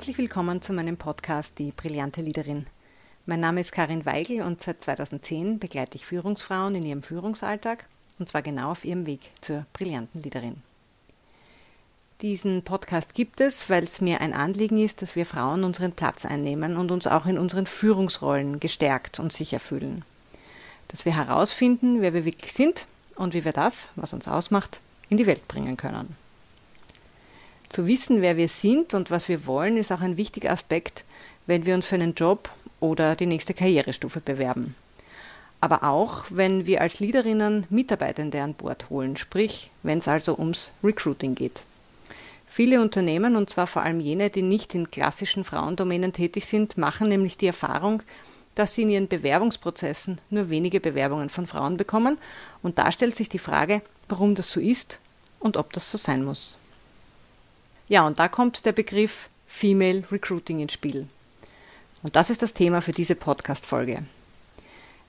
Herzlich willkommen zu meinem Podcast Die brillante Leaderin. Mein Name ist Karin Weigel und seit 2010 begleite ich Führungsfrauen in ihrem Führungsalltag und zwar genau auf ihrem Weg zur brillanten Leaderin. Diesen Podcast gibt es, weil es mir ein Anliegen ist, dass wir Frauen unseren Platz einnehmen und uns auch in unseren Führungsrollen gestärkt und sicher fühlen. Dass wir herausfinden, wer wir wirklich sind und wie wir das, was uns ausmacht, in die Welt bringen können. Zu wissen, wer wir sind und was wir wollen, ist auch ein wichtiger Aspekt, wenn wir uns für einen Job oder die nächste Karrierestufe bewerben. Aber auch, wenn wir als Leaderinnen Mitarbeitende an Bord holen, sprich, wenn es also ums Recruiting geht. Viele Unternehmen, und zwar vor allem jene, die nicht in klassischen Frauendomänen tätig sind, machen nämlich die Erfahrung, dass sie in ihren Bewerbungsprozessen nur wenige Bewerbungen von Frauen bekommen, und da stellt sich die Frage, warum das so ist und ob das so sein muss. Ja, und da kommt der Begriff Female Recruiting ins Spiel. Und das ist das Thema für diese Podcast-Folge.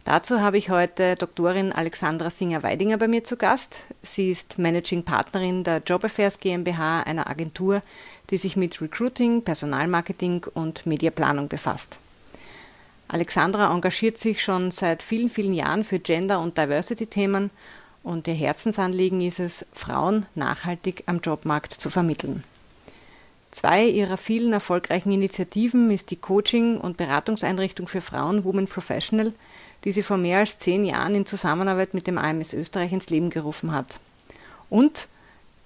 Dazu habe ich heute Doktorin Alexandra Singer-Weidinger bei mir zu Gast. Sie ist Managing Partnerin der Job Affairs GmbH, einer Agentur, die sich mit Recruiting, Personalmarketing und Mediaplanung befasst. Alexandra engagiert sich schon seit vielen, vielen Jahren für Gender- und Diversity-Themen und ihr Herzensanliegen ist es, Frauen nachhaltig am Jobmarkt zu vermitteln. Zwei ihrer vielen erfolgreichen Initiativen ist die Coaching- und Beratungseinrichtung für Frauen Women Professional, die sie vor mehr als zehn Jahren in Zusammenarbeit mit dem AMS Österreich ins Leben gerufen hat. Und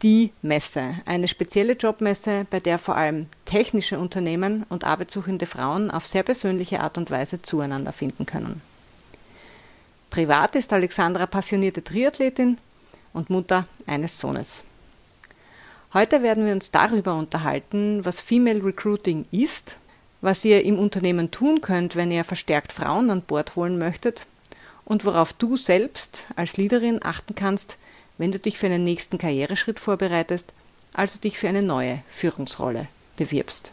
die Messe, eine spezielle Jobmesse, bei der vor allem technische Unternehmen und arbeitssuchende Frauen auf sehr persönliche Art und Weise zueinander finden können. Privat ist Alexandra passionierte Triathletin und Mutter eines Sohnes. Heute werden wir uns darüber unterhalten, was Female Recruiting ist was ihr im Unternehmen tun könnt, wenn ihr verstärkt Frauen an Bord holen möchtet und worauf du selbst als Leaderin achten kannst, wenn du dich für einen nächsten Karriereschritt vorbereitest, also dich für eine neue Führungsrolle bewirbst.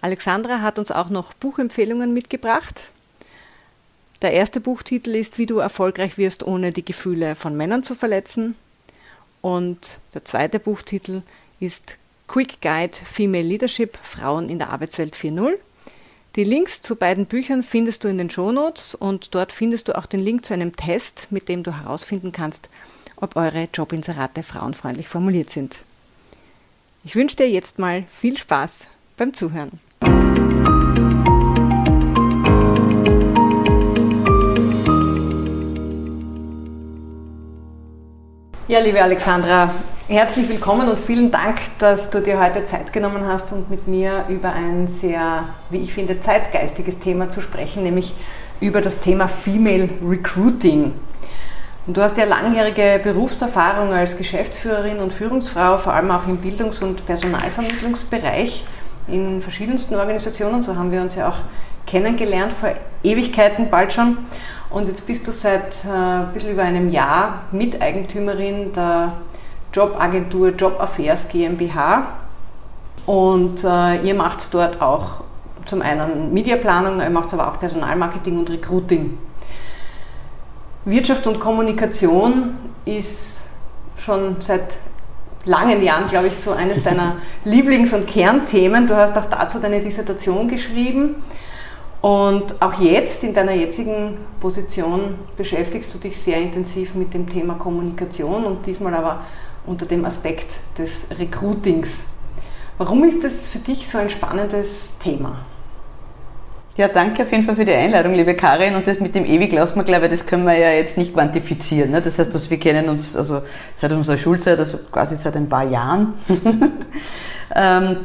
Alexandra hat uns auch noch Buchempfehlungen mitgebracht. Der erste Buchtitel ist Wie du erfolgreich wirst, ohne die Gefühle von Männern zu verletzen. Und der zweite Buchtitel ist Quick Guide Female Leadership Frauen in der Arbeitswelt 4.0. Die Links zu beiden Büchern findest du in den Shownotes und dort findest du auch den Link zu einem Test, mit dem du herausfinden kannst, ob eure Jobinserate frauenfreundlich formuliert sind. Ich wünsche dir jetzt mal viel Spaß beim Zuhören. Ja, liebe Alexandra, herzlich willkommen und vielen Dank, dass du dir heute Zeit genommen hast und mit mir über ein sehr, wie ich finde, zeitgeistiges Thema zu sprechen, nämlich über das Thema Female Recruiting. Und du hast ja langjährige Berufserfahrung als Geschäftsführerin und Führungsfrau, vor allem auch im Bildungs- und Personalvermittlungsbereich in verschiedensten Organisationen. So haben wir uns ja auch kennengelernt vor Ewigkeiten bald schon. Und jetzt bist du seit äh, ein bisschen über einem Jahr Miteigentümerin der Jobagentur Job Affairs GmbH. Und äh, ihr macht dort auch zum einen Mediaplanung, ihr macht aber auch Personalmarketing und Recruiting. Wirtschaft und Kommunikation ist schon seit langen Jahren, glaube ich, so eines deiner Lieblings- und Kernthemen. Du hast auch dazu deine Dissertation geschrieben. Und auch jetzt, in deiner jetzigen Position, beschäftigst du dich sehr intensiv mit dem Thema Kommunikation und diesmal aber unter dem Aspekt des Recruitings. Warum ist das für dich so ein spannendes Thema? Ja, danke auf jeden Fall für die Einladung, liebe Karin. Und das mit dem ewig lassen wir glaube, das können wir ja jetzt nicht quantifizieren. Ne? Das heißt, dass wir kennen uns also seit unserer Schulzeit, also quasi seit ein paar Jahren. ähm,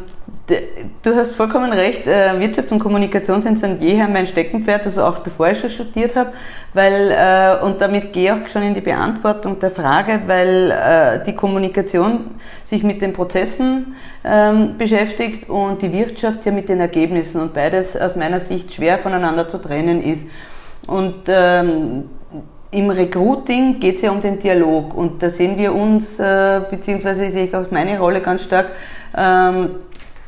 Du hast vollkommen recht, äh, Wirtschaft und Kommunikation sind seit jeher mein Steckenpferd, also auch bevor ich schon studiert habe, weil, äh, und damit gehe ich auch schon in die Beantwortung der Frage, weil äh, die Kommunikation sich mit den Prozessen ähm, beschäftigt und die Wirtschaft ja mit den Ergebnissen und beides aus meiner Sicht schwer voneinander zu trennen ist. Und ähm, im Recruiting geht es ja um den Dialog und da sehen wir uns, beziehungsweise sehe ich auch meine Rolle ganz stark, ähm,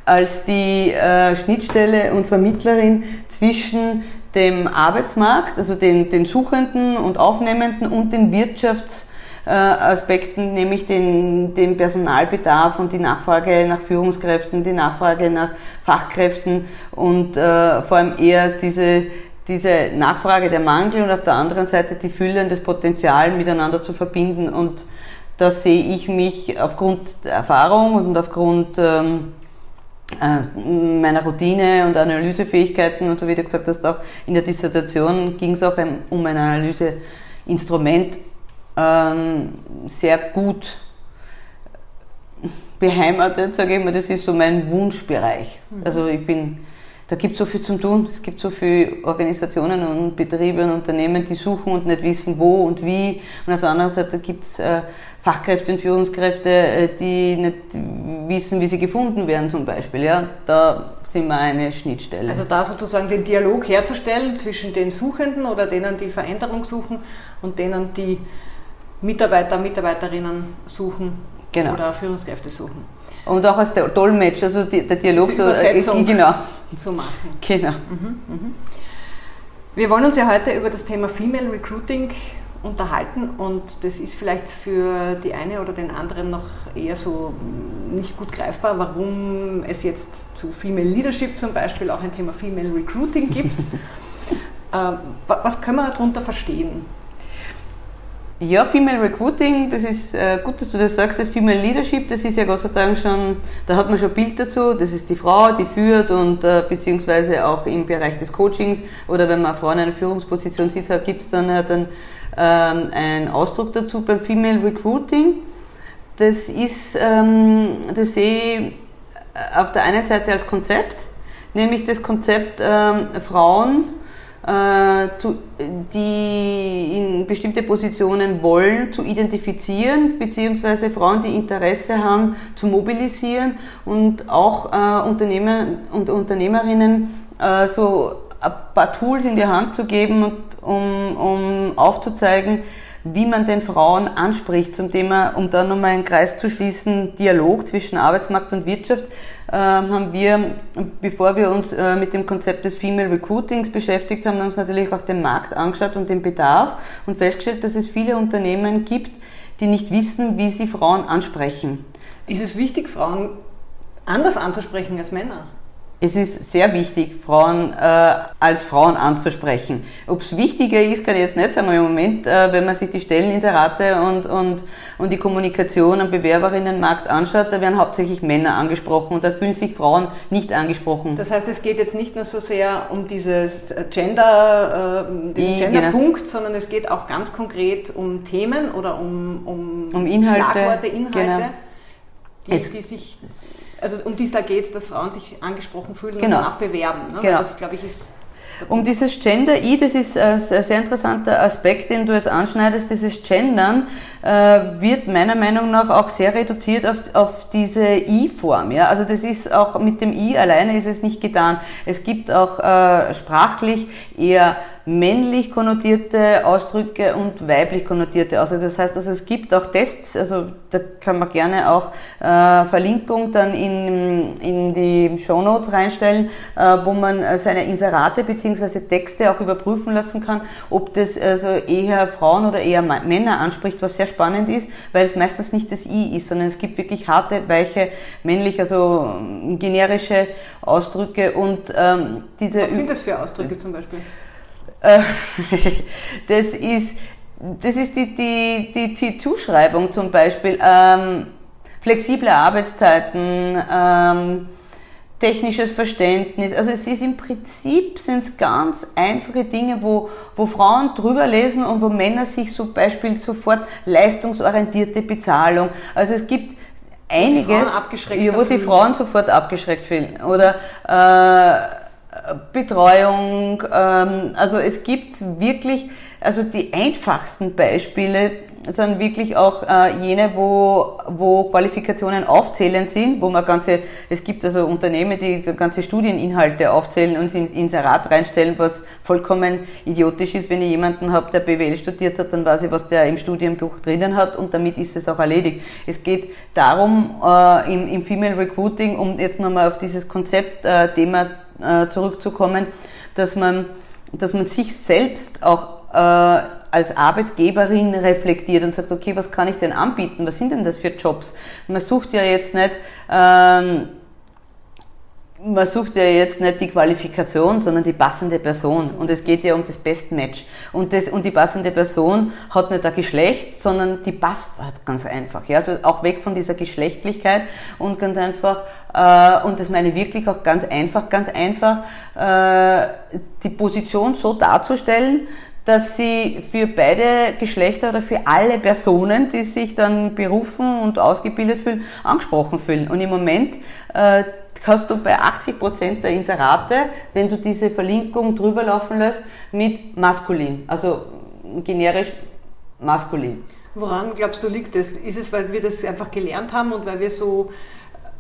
als die äh, Schnittstelle und Vermittlerin zwischen dem Arbeitsmarkt, also den, den Suchenden und Aufnehmenden und den Wirtschafts- äh, nämlich den, den Personalbedarf und die Nachfrage nach Führungskräften, die Nachfrage nach Fachkräften und äh, vor allem eher diese, diese Nachfrage der Mangel und auf der anderen Seite die Fülle und das Potenzial miteinander zu verbinden. Und da sehe ich mich aufgrund der Erfahrung und aufgrund ähm, äh, meiner Routine und Analysefähigkeiten und so wie du gesagt hast, auch in der Dissertation ging es auch um ein Analyseinstrument ähm, sehr gut beheimatet, sage ich mal, das ist so mein Wunschbereich. Mhm. Also ich bin, da gibt es so viel zum tun, es gibt so viele Organisationen und Betriebe und Unternehmen, die suchen und nicht wissen, wo und wie. Und auf der anderen Seite gibt es äh, Fachkräfte und Führungskräfte, äh, die nicht wissen, wie sie gefunden werden zum Beispiel. Ja, da sind wir eine Schnittstelle. Also da sozusagen den Dialog herzustellen zwischen den Suchenden oder denen, die Veränderung suchen und denen, die Mitarbeiter, Mitarbeiterinnen suchen genau. oder Führungskräfte suchen. Und auch als der Dolmetsch, also die, der Dialog so, äh, genau. zu machen. Genau. Mhm, mhm. Wir wollen uns ja heute über das Thema Female Recruiting unterhalten und das ist vielleicht für die eine oder den anderen noch eher so nicht gut greifbar, warum es jetzt zu Female Leadership zum Beispiel auch ein Thema Female Recruiting gibt. äh, was können wir darunter verstehen? Ja, Female Recruiting, das ist äh, gut, dass du das sagst, das Female Leadership, das ist ja Gott sei Dank schon, da hat man schon ein Bild dazu, das ist die Frau, die führt und äh, beziehungsweise auch im Bereich des Coachings oder wenn man eine Frau in einer Führungsposition sieht, gibt es dann, äh, dann ähm, einen Ausdruck dazu beim Female Recruiting. Das ist, ähm, das sehe ich auf der einen Seite als Konzept, nämlich das Konzept ähm, Frauen, äh, zu, die in bestimmte Positionen wollen, zu identifizieren, beziehungsweise Frauen, die Interesse haben, zu mobilisieren und auch äh, Unternehmer und Unternehmerinnen äh, so ein paar Tools in die Hand zu geben, um, um aufzuzeigen, wie man den Frauen anspricht zum Thema, um da nochmal einen Kreis zu schließen, Dialog zwischen Arbeitsmarkt und Wirtschaft, äh, haben wir, bevor wir uns äh, mit dem Konzept des Female Recruitings beschäftigt haben, uns natürlich auch den Markt angeschaut und den Bedarf und festgestellt, dass es viele Unternehmen gibt, die nicht wissen, wie sie Frauen ansprechen. Ist es wichtig, Frauen anders anzusprechen als Männer? Es ist sehr wichtig, Frauen äh, als Frauen anzusprechen. Ob es wichtiger ist, kann ich jetzt nicht sagen, im Moment, äh, wenn man sich die Stelleninserate und, und, und die Kommunikation am Bewerberinnenmarkt anschaut, da werden hauptsächlich Männer angesprochen und da fühlen sich Frauen nicht angesprochen. Das heißt, es geht jetzt nicht nur so sehr um dieses Gender, äh, den Genderpunkt, genau. sondern es geht auch ganz konkret um Themen oder um, um, um Inhalte, Schlagworte, Inhalte, genau. die, die sich also um die es da geht, dass Frauen sich angesprochen fühlen genau. und auch bewerben. Ne? Genau. das, glaube ich, ist um dieses Gender-I, das ist ein sehr interessanter Aspekt, den du jetzt anschneidest, dieses Gendern äh, wird meiner Meinung nach auch sehr reduziert auf, auf diese I-Form. Ja? Also das ist auch mit dem I alleine ist es nicht getan. Es gibt auch äh, sprachlich eher männlich konnotierte Ausdrücke und weiblich konnotierte Ausdrücke. Das heißt, also es gibt auch Tests, also da kann man gerne auch äh, Verlinkung dann in, in die Show Notes reinstellen, äh, wo man äh, seine Inserate bzw. Texte auch überprüfen lassen kann, ob das also eher Frauen oder eher Männer anspricht, was sehr spannend ist, weil es meistens nicht das I ist, sondern es gibt wirklich harte, weiche, männlich, also generische Ausdrücke und ähm, diese... Was sind das für Ausdrücke zum Beispiel? Äh, das ist, das ist die, die, die, die Zuschreibung zum Beispiel. Ähm, flexible Arbeitszeiten, ähm, technisches Verständnis. Also es ist im Prinzip sind es ganz einfache Dinge, wo, wo Frauen drüber lesen und wo Männer sich zum Beispiel sofort leistungsorientierte Bezahlung. Also es gibt einiges, wo, wo die Frauen sofort abgeschreckt fühlen. Oder äh, Betreuung. Ähm, also es gibt wirklich, also die einfachsten Beispiele sind wirklich auch äh, jene, wo, wo Qualifikationen aufzählend sind, wo man ganze, es gibt also Unternehmen, die ganze Studieninhalte aufzählen und ins Inserat reinstellen, was vollkommen idiotisch ist. Wenn ich jemanden habe, der BWL studiert hat, dann weiß ich, was der im Studienbuch drinnen hat und damit ist es auch erledigt. Es geht darum, äh, im, im Female Recruiting, um jetzt nochmal auf dieses Konzeptthema äh, äh, zurückzukommen, dass man, dass man sich selbst auch äh, als Arbeitgeberin reflektiert und sagt, okay, was kann ich denn anbieten? Was sind denn das für Jobs? Man sucht ja jetzt nicht, ähm, man sucht ja jetzt nicht die Qualifikation, sondern die passende Person. Und es geht ja um das Best Match. Und, das, und die passende Person hat nicht ein Geschlecht, sondern die passt halt ganz einfach. Ja? Also auch weg von dieser Geschlechtlichkeit und ganz einfach, äh, und das meine ich wirklich auch ganz einfach, ganz einfach, äh, die Position so darzustellen, dass sie für beide Geschlechter oder für alle Personen, die sich dann berufen und ausgebildet fühlen, angesprochen fühlen. Und im Moment äh, hast du bei 80 Prozent der Inserate, wenn du diese Verlinkung drüber laufen lässt, mit maskulin, also generisch maskulin. Woran glaubst du liegt das? Ist es, weil wir das einfach gelernt haben und weil wir so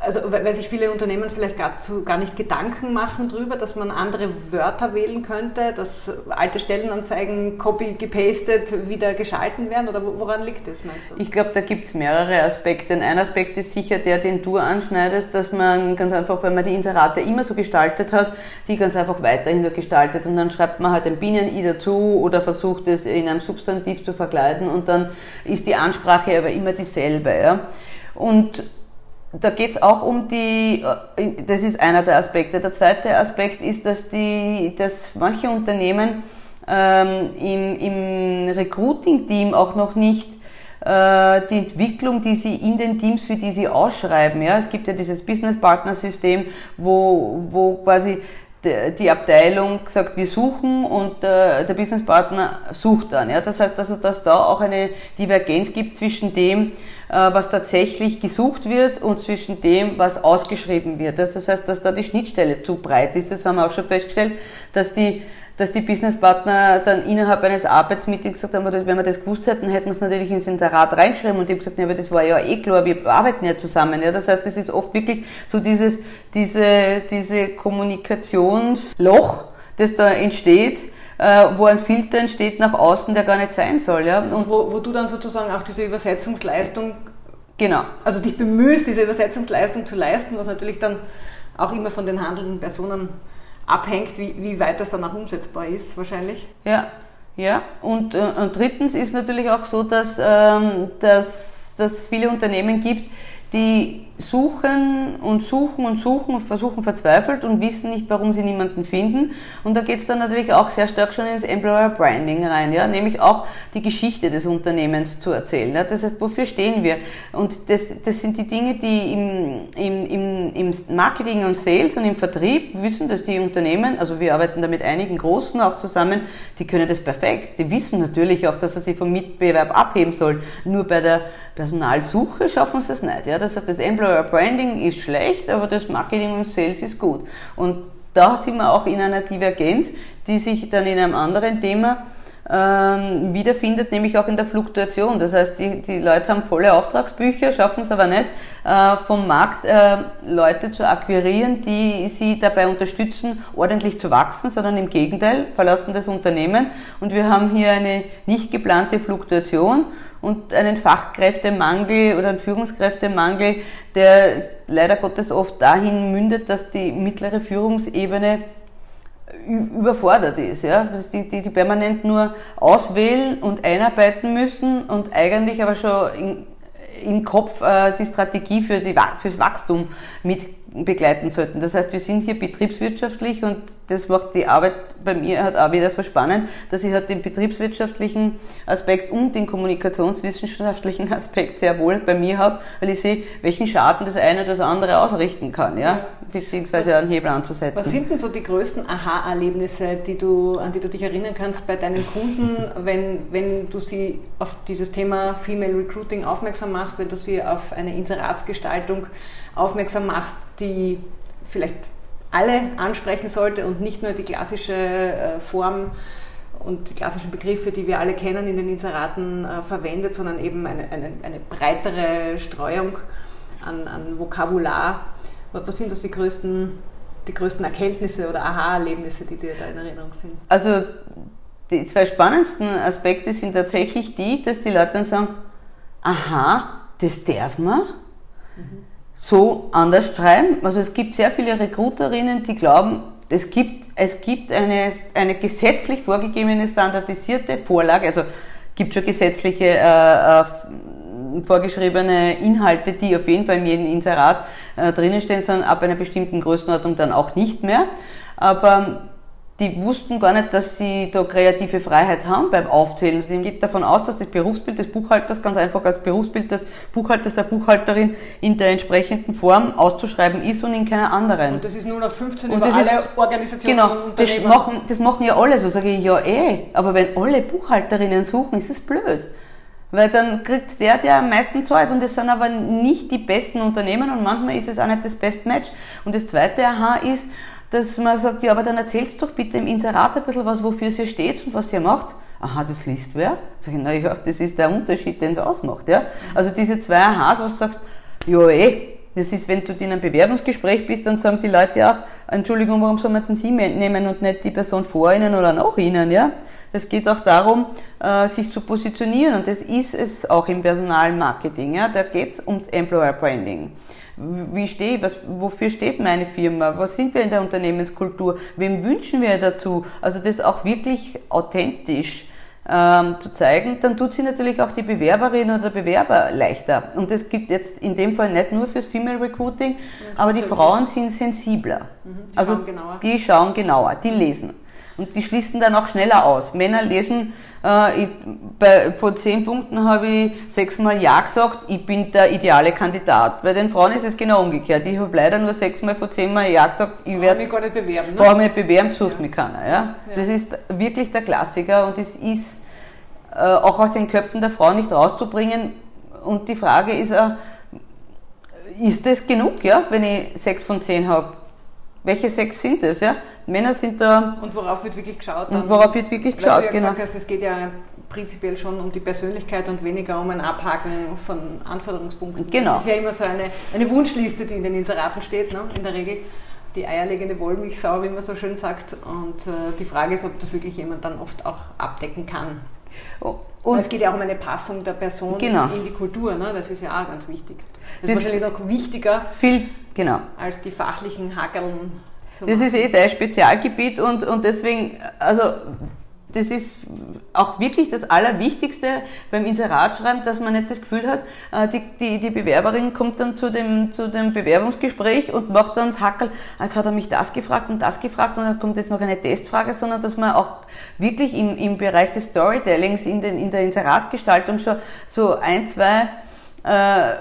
also weil sich viele Unternehmen vielleicht gar, zu, gar nicht Gedanken machen darüber, dass man andere Wörter wählen könnte, dass alte Stellenanzeigen copy gepastet wieder geschalten werden oder woran liegt das, meinst du? Ich glaube, da gibt es mehrere Aspekte. Ein Aspekt ist sicher der, den du anschneidest, dass man ganz einfach, wenn man die Inserate immer so gestaltet hat, die ganz einfach weiterhin so gestaltet und dann schreibt man halt ein Bienen-I dazu oder versucht es in einem Substantiv zu verkleiden und dann ist die Ansprache aber immer dieselbe. Ja? Und da geht es auch um die, äh, das ist einer der Aspekte. Der zweite Aspekt ist, dass, die, dass manche Unternehmen ähm, im, im Recruiting-Team auch noch nicht äh, die Entwicklung, die sie in den Teams, für die sie ausschreiben. Ja? Es gibt ja dieses Business-Partner-System, wo, wo quasi die Abteilung sagt, wir suchen und äh, der Businesspartner sucht dann. Ja? Das heißt, also, dass da auch eine Divergenz gibt zwischen dem, was tatsächlich gesucht wird und zwischen dem, was ausgeschrieben wird. Das heißt, dass da die Schnittstelle zu breit ist. Das haben wir auch schon festgestellt, dass die dass die Businesspartner dann innerhalb eines Arbeitsmeetings gesagt haben, wenn wir das gewusst hätten, hätten wir es natürlich ins Inserat reingeschrieben und die haben gesagt, ja, aber das war ja eh klar, wir arbeiten ja zusammen. Ja. Das heißt, das ist oft wirklich so dieses, diese, diese Kommunikationsloch, das da entsteht, äh, wo ein Filter entsteht nach außen, der gar nicht sein soll. Ja. Und also wo, wo du dann sozusagen auch diese Übersetzungsleistung, genau. also dich bemühst, diese Übersetzungsleistung zu leisten, was natürlich dann auch immer von den handelnden Personen abhängt, wie, wie weit das dann auch umsetzbar ist, wahrscheinlich. Ja, ja. Und, äh, und drittens ist natürlich auch so, dass, ähm, dass, dass es viele Unternehmen gibt, die suchen und suchen und suchen und versuchen verzweifelt und wissen nicht, warum sie niemanden finden. Und da geht es dann natürlich auch sehr stark schon ins Employer Branding rein, ja, nämlich auch die Geschichte des Unternehmens zu erzählen. Ja. Das heißt, wofür stehen wir? Und das, das sind die Dinge, die im, im, im, im Marketing und Sales und im Vertrieb wissen, dass die Unternehmen, also wir arbeiten da mit einigen Großen auch zusammen, die können das perfekt. Die wissen natürlich auch, dass sie sich vom Mitbewerb abheben sollen. Nur bei der Personalsuche schaffen sie das nicht. Ja? Das heißt, das Employer Branding ist schlecht, aber das Marketing und Sales ist gut. Und da sind wir auch in einer Divergenz, die sich dann in einem anderen Thema ähm, wiederfindet, nämlich auch in der Fluktuation. Das heißt, die, die Leute haben volle Auftragsbücher, schaffen es aber nicht, äh, vom Markt äh, Leute zu akquirieren, die sie dabei unterstützen, ordentlich zu wachsen, sondern im Gegenteil, verlassen das Unternehmen. Und wir haben hier eine nicht geplante Fluktuation und einen Fachkräftemangel oder einen Führungskräftemangel, der leider Gottes oft dahin mündet, dass die mittlere Führungsebene überfordert ist, ja, dass die, die, die permanent nur auswählen und einarbeiten müssen und eigentlich aber schon in, im Kopf äh, die Strategie für die, fürs Wachstum mit begleiten sollten. Das heißt, wir sind hier betriebswirtschaftlich und das macht die Arbeit bei mir halt auch wieder so spannend, dass ich halt den betriebswirtschaftlichen Aspekt und den kommunikationswissenschaftlichen Aspekt sehr wohl bei mir habe, weil ich sehe, welchen Schaden das eine oder das andere ausrichten kann, ja, beziehungsweise einen Hebel anzusetzen. Was sind denn so die größten Aha-Erlebnisse, die du, an die du dich erinnern kannst bei deinen Kunden, wenn, wenn du sie auf dieses Thema Female Recruiting aufmerksam machst, wenn du sie auf eine Inseratsgestaltung aufmerksam machst, die vielleicht alle ansprechen sollte und nicht nur die klassische äh, Form und die klassischen Begriffe, die wir alle kennen in den Inseraten äh, verwendet, sondern eben eine, eine, eine breitere Streuung an, an, Vokabular. Was sind das die größten, die größten Erkenntnisse oder Aha-Erlebnisse, die dir da in Erinnerung sind? Also die zwei spannendsten Aspekte sind tatsächlich die, dass die Leute dann sagen, aha, das darf man. Mhm so anders schreiben. Also es gibt sehr viele Recruiterinnen, die glauben, es gibt, es gibt eine, eine gesetzlich vorgegebene standardisierte Vorlage, also gibt schon gesetzliche äh, äh, vorgeschriebene Inhalte, die auf jeden Fall in jedem Inserat äh, drinnen stehen, sondern ab einer bestimmten Größenordnung dann auch nicht mehr. Aber die wussten gar nicht, dass sie da kreative Freiheit haben beim Aufzählen. Also dem geht davon aus, dass das Berufsbild des Buchhalters ganz einfach als Berufsbild des Buchhalters der Buchhalterin in der entsprechenden Form auszuschreiben ist und in keiner anderen. Und das ist nur nach 15 und über alle ist, Organisationen Genau, das machen, das machen ja alle so. Sage ich, ja eh, aber wenn alle Buchhalterinnen suchen, ist es blöd. Weil dann kriegt der, der am meisten zahlt und es sind aber nicht die besten Unternehmen und manchmal ist es auch nicht das Best Match. Und das zweite Aha ist, dass man sagt, ja, aber dann erzählt doch bitte im Inserat ein bisschen was, wofür sie steht und was ihr macht. Aha, das liest wer? Sag ich, na ja, das ist der Unterschied, den es ausmacht, ja. Also diese zwei Ahas, was du sagst, ja eh, das ist, wenn du in einem Bewerbungsgespräch bist, dann sagen die Leute auch, Entschuldigung, warum soll man denn Sie nehmen und nicht die Person vor Ihnen oder nach Ihnen, ja? Es geht auch darum, äh, sich zu positionieren und das ist es auch im Personalmarketing, ja? Da geht es ums Employer Branding. Wie stehe was, wofür steht meine Firma? Was sind wir in der Unternehmenskultur? Wem wünschen wir dazu? Also das auch wirklich authentisch ähm, zu zeigen, dann tut sie natürlich auch die Bewerberin oder Bewerber leichter. Und das gilt jetzt in dem Fall nicht nur fürs Female Recruiting, aber die Frauen sind sensibler. Mhm, die also schauen die schauen genauer, die lesen. Und die schließen dann auch schneller aus. Männer lesen, äh, ich, bei, vor zehn Punkten habe ich sechsmal Ja gesagt, ich bin der ideale Kandidat. Bei den Frauen ist es genau umgekehrt. Ich habe leider nur sechsmal vor zehnmal Ja gesagt, ich werde mich gar nicht bewerben. Ne? Brauche mich nicht bewerben, sucht ja. mich keiner. Ja? ja? Das ist wirklich der Klassiker und es ist äh, auch aus den Köpfen der Frauen nicht rauszubringen. Und die Frage ist, äh, ist das genug, ja, wenn ich sechs von zehn habe? Welche sechs sind es? Ja? Männer sind da. Und worauf wird wirklich geschaut? Und worauf wird wirklich geschaut, ja genau. Hast, es geht ja prinzipiell schon um die Persönlichkeit und weniger um ein Abhaken von Anforderungspunkten. Genau. Das ist ja immer so eine, eine Wunschliste, die in den Inseraten steht, ne? in der Regel. Die eierlegende Wollmilchsau, wie man so schön sagt. Und äh, die Frage ist, ob das wirklich jemand dann oft auch abdecken kann. Und es geht ja auch um eine Passung der Person genau. in die Kultur, ne? das ist ja auch ganz wichtig. Das, das ist wahrscheinlich noch wichtiger viel, genau. als die fachlichen Hackeln. Das ist eh dein Spezialgebiet und, und deswegen, also das ist auch wirklich das Allerwichtigste beim Inseratschreiben, dass man nicht das Gefühl hat, äh, die, die, die Bewerberin kommt dann zu dem, zu dem Bewerbungsgespräch und macht dann das Hackel, als hat er mich das gefragt und das gefragt und dann kommt jetzt noch eine Testfrage, sondern dass man auch wirklich im, im Bereich des Storytellings, in, den, in der Inseratgestaltung schon so ein, zwei äh,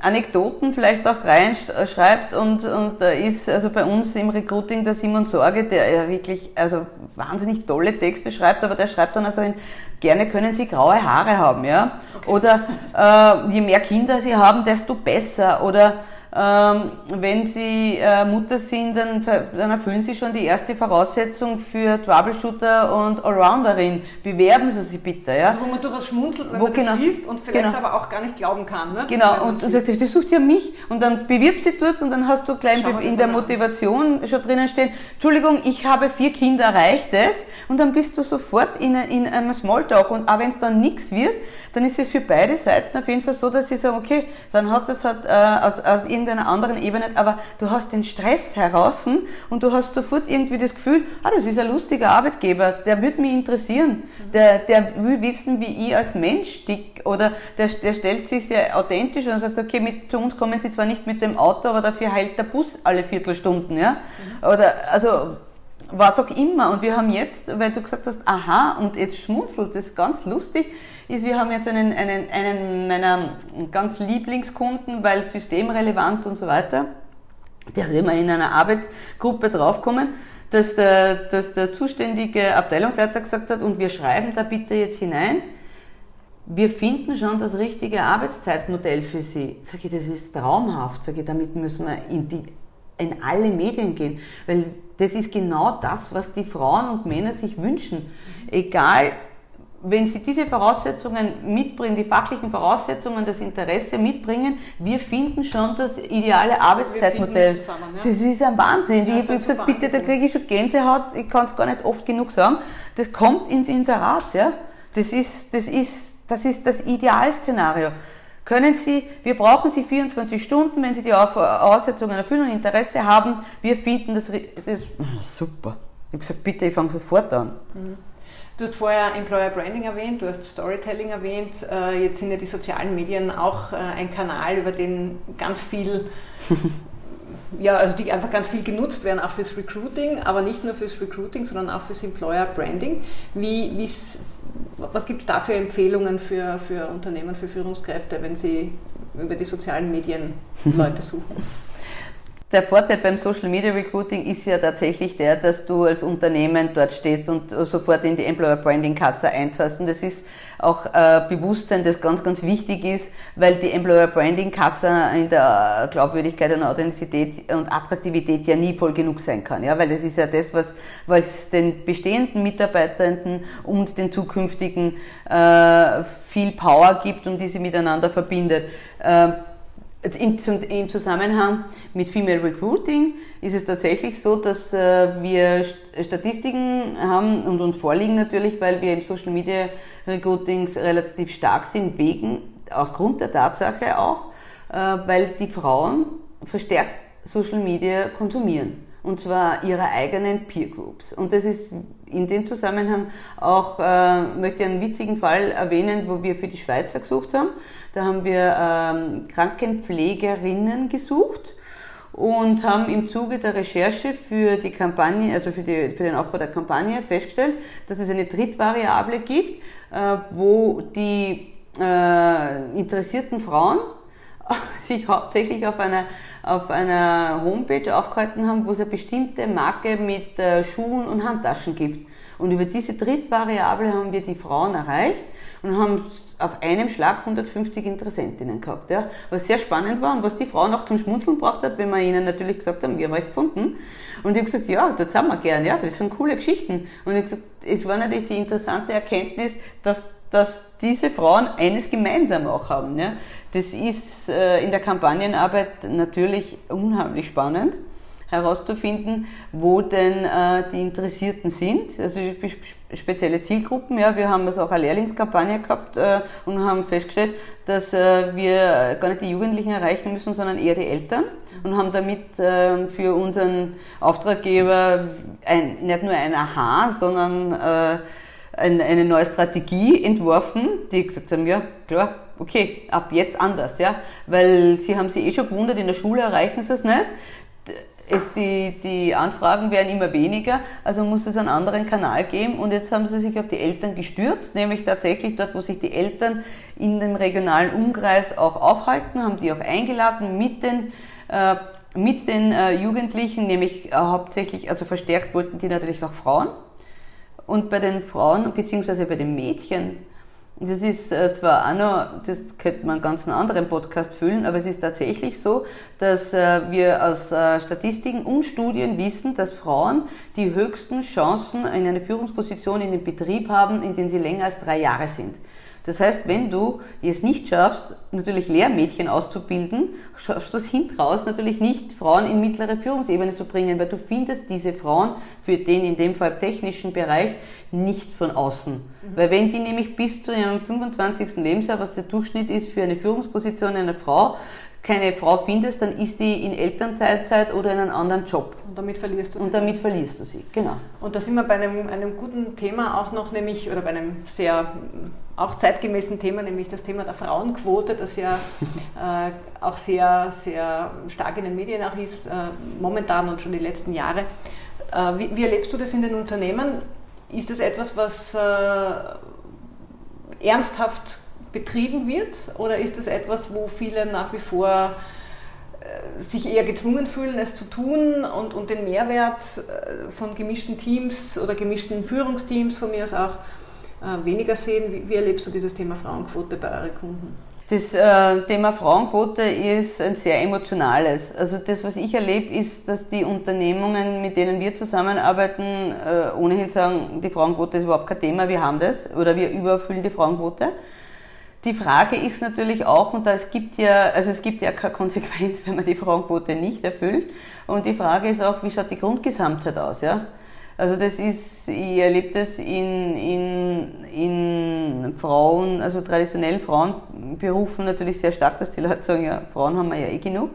Anekdoten vielleicht auch reinschreibt und, und da ist also bei uns im Recruiting der Simon Sorge, der ja wirklich also wahnsinnig tolle Texte schreibt, aber der schreibt dann also in, gerne können Sie graue Haare haben, ja, okay. oder äh, je mehr Kinder Sie haben, desto besser oder ähm, wenn Sie äh, Mutter sind, dann, dann, erfüllen Sie schon die erste Voraussetzung für Troubleshooter und Allrounderin. Bewerben Sie sich bitte. Ja? Also wo man durchaus schmunzelt, wenn wo, man genau, das liest und vielleicht genau. aber auch gar nicht glauben kann. Ne? Genau, und, und sagt, das sucht ja mich und dann bewirbt sie dort und dann hast du gleich in der Motivation schon drinnen stehen, Entschuldigung, ich habe vier Kinder, reicht es? Und dann bist du sofort in, in einem Smalltalk und auch wenn es dann nichts wird, dann ist es für beide Seiten auf jeden Fall so, dass sie sagen, okay, dann hat es halt äh, aus, aus irgendeiner anderen Ebene, aber du hast den Stress heraus und du hast sofort irgendwie das Gefühl, ah, das ist ein lustiger Arbeitgeber, der wird mich interessieren, der, der will wissen, wie ich als Mensch tick oder der, der stellt sich sehr authentisch und sagt, okay, mit, zu uns kommen sie zwar nicht mit dem Auto, aber dafür heilt der Bus alle Viertelstunden, ja, mhm. oder, also, was auch immer. Und wir haben jetzt, weil du gesagt hast, aha, und jetzt schmunzelt, das ist ganz lustig, ist, wir haben jetzt einen, einen, einen meiner ganz Lieblingskunden, weil systemrelevant und so weiter, der ist immer in einer Arbeitsgruppe draufkommen, dass der, dass der zuständige Abteilungsleiter gesagt hat, und wir schreiben da bitte jetzt hinein, wir finden schon das richtige Arbeitszeitmodell für Sie. Sag ich, das ist traumhaft. Sag ich, damit müssen wir in, die, in alle Medien gehen, weil das ist genau das, was die Frauen und Männer sich wünschen. Egal, wenn Sie diese Voraussetzungen mitbringen, die fachlichen Voraussetzungen, das Interesse mitbringen, wir finden schon das ideale Arbeitszeitmodell. Zusammen, ja? Das ist ein Wahnsinn. Ja, ich habe gesagt, bitte, da kriege ich schon Gänsehaut, ich kann es gar nicht oft genug sagen. Das kommt ins Inserat, ja. Das ist, das ist, das ist das Idealszenario. können Sie, wir brauchen Sie 24 Stunden, wenn Sie die Voraussetzungen erfüllen und Interesse haben, wir finden das, das super. Ich habe gesagt, bitte, ich fange sofort an. Mhm. Du hast vorher Employer Branding erwähnt, du hast Storytelling erwähnt. Äh, jetzt sind ja die sozialen Medien auch äh, ein Kanal, über den ganz viel, ja, also die einfach ganz viel genutzt werden, auch fürs Recruiting, aber nicht nur fürs Recruiting, sondern auch fürs Employer Branding. Wie, was gibt es da für Empfehlungen für, für Unternehmen, für Führungskräfte, wenn sie über die sozialen Medien Leute suchen? Der Vorteil beim Social Media Recruiting ist ja tatsächlich der, dass du als Unternehmen dort stehst und sofort in die Employer Branding Kasse einzahlst. Und das ist auch äh, Bewusstsein, das ganz, ganz wichtig ist, weil die Employer Branding Kasse in der Glaubwürdigkeit und Authentizität und Attraktivität ja nie voll genug sein kann. Ja, weil das ist ja das, was, was den bestehenden Mitarbeitenden und den zukünftigen äh, viel Power gibt und die sie miteinander verbindet. Äh, im Zusammenhang mit Female Recruiting ist es tatsächlich so, dass äh, wir Statistiken haben und uns vorliegen natürlich, weil wir im Social Media Recruitings relativ stark sind, wegen, aufgrund der Tatsache auch, äh, weil die Frauen verstärkt Social Media konsumieren. Und zwar ihre eigenen Peer Groups. Und das ist in dem Zusammenhang auch, äh, möchte ich einen witzigen Fall erwähnen, wo wir für die Schweizer gesucht haben. Da haben wir ähm, Krankenpflegerinnen gesucht und haben im Zuge der Recherche für die Kampagne, also für, die, für den Aufbau der Kampagne festgestellt, dass es eine Drittvariable gibt, äh, wo die äh, interessierten Frauen sich hauptsächlich auf einer, auf einer Homepage aufgehalten haben, wo es eine bestimmte Marke mit äh, Schuhen und Handtaschen gibt. Und über diese Drittvariable haben wir die Frauen erreicht und haben auf einem Schlag 150 Interessentinnen gehabt, ja, was sehr spannend war und was die Frau noch zum Schmunzeln gebracht hat, wenn wir ihnen natürlich gesagt haben, wir haben euch gefunden. Und ich habe gesagt, ja, das haben wir gern, ja, das sind coole Geschichten. Und ich habe gesagt, es war natürlich die interessante Erkenntnis, dass, dass diese Frauen eines gemeinsam auch haben. Ja. Das ist äh, in der Kampagnenarbeit natürlich unheimlich spannend herauszufinden, wo denn äh, die Interessierten sind, also spezielle Zielgruppen. Ja, wir haben also auch eine Lehrlingskampagne gehabt äh, und haben festgestellt, dass äh, wir gar nicht die Jugendlichen erreichen müssen, sondern eher die Eltern und haben damit äh, für unseren Auftraggeber ein, nicht nur ein Aha, sondern äh, ein, eine neue Strategie entworfen, die gesagt haben, ja klar, okay, ab jetzt anders, ja, weil sie haben sich eh schon gewundert, in der Schule erreichen sie es nicht es die, die Anfragen werden immer weniger, also muss es einen anderen Kanal geben. Und jetzt haben sie sich auf die Eltern gestürzt, nämlich tatsächlich dort, wo sich die Eltern in dem regionalen Umkreis auch aufhalten, haben die auch eingeladen mit den äh, mit den äh, Jugendlichen, nämlich äh, hauptsächlich, also verstärkt wollten die natürlich auch Frauen. Und bei den Frauen, beziehungsweise bei den Mädchen, das ist äh, zwar auch noch, das könnte man einen ganz anderen Podcast füllen, aber es ist tatsächlich so, dass äh, wir aus äh, Statistiken und Studien wissen, dass Frauen die höchsten Chancen in eine Führungsposition in den Betrieb haben, in dem sie länger als drei Jahre sind. Das heißt, wenn du es nicht schaffst, natürlich Lehrmädchen auszubilden, schaffst du es hintraus natürlich nicht, Frauen in mittlere Führungsebene zu bringen, weil du findest diese Frauen für den in dem Fall technischen Bereich nicht von außen. Mhm. Weil wenn die nämlich bis zu ihrem 25. Lebensjahr, was der Durchschnitt ist für eine Führungsposition einer Frau, keine Frau findest, dann ist die in Elternzeitzeit oder in einem anderen Job. Und damit verlierst du sie. Und damit verlierst du sie, genau. Und da sind wir bei einem, einem guten Thema auch noch, nämlich, oder bei einem sehr auch zeitgemäßen Thema, nämlich das Thema der Frauenquote, das ja äh, auch sehr, sehr stark in den Medien auch ist, äh, momentan und schon die letzten Jahre. Äh, wie, wie, erlebst du das in den Unternehmen? Ist das etwas, was äh, ernsthaft betrieben wird oder ist es etwas, wo viele nach wie vor äh, sich eher gezwungen fühlen, es zu tun und, und den Mehrwert äh, von gemischten Teams oder gemischten Führungsteams von mir aus auch weniger sehen? Wie, wie, erlebst du dieses Thema Frauenquote bei euren Kunden? Das äh, Thema Frauenquote ist ein sehr emotionales. Also das, was ich erlebe, ist, dass die Unternehmungen, mit denen wir zusammenarbeiten, äh, ohnehin sagen, die Frauenquote ist überhaupt kein Thema, wir haben das oder wir überfüllen die Frauenquote. Die Frage ist natürlich auch, und da es gibt ja, also es gibt ja keine Konsequenz, wenn man die Frauenquote nicht erfüllt. Und die Frage ist auch, wie schaut die Grundgesamtheit aus, ja? Also das ist, ich erlebe das in, in, in Frauen, also traditionellen Frauenberufen natürlich sehr stark, dass die Leute sagen, ja, Frauen haben wir ja eh genug.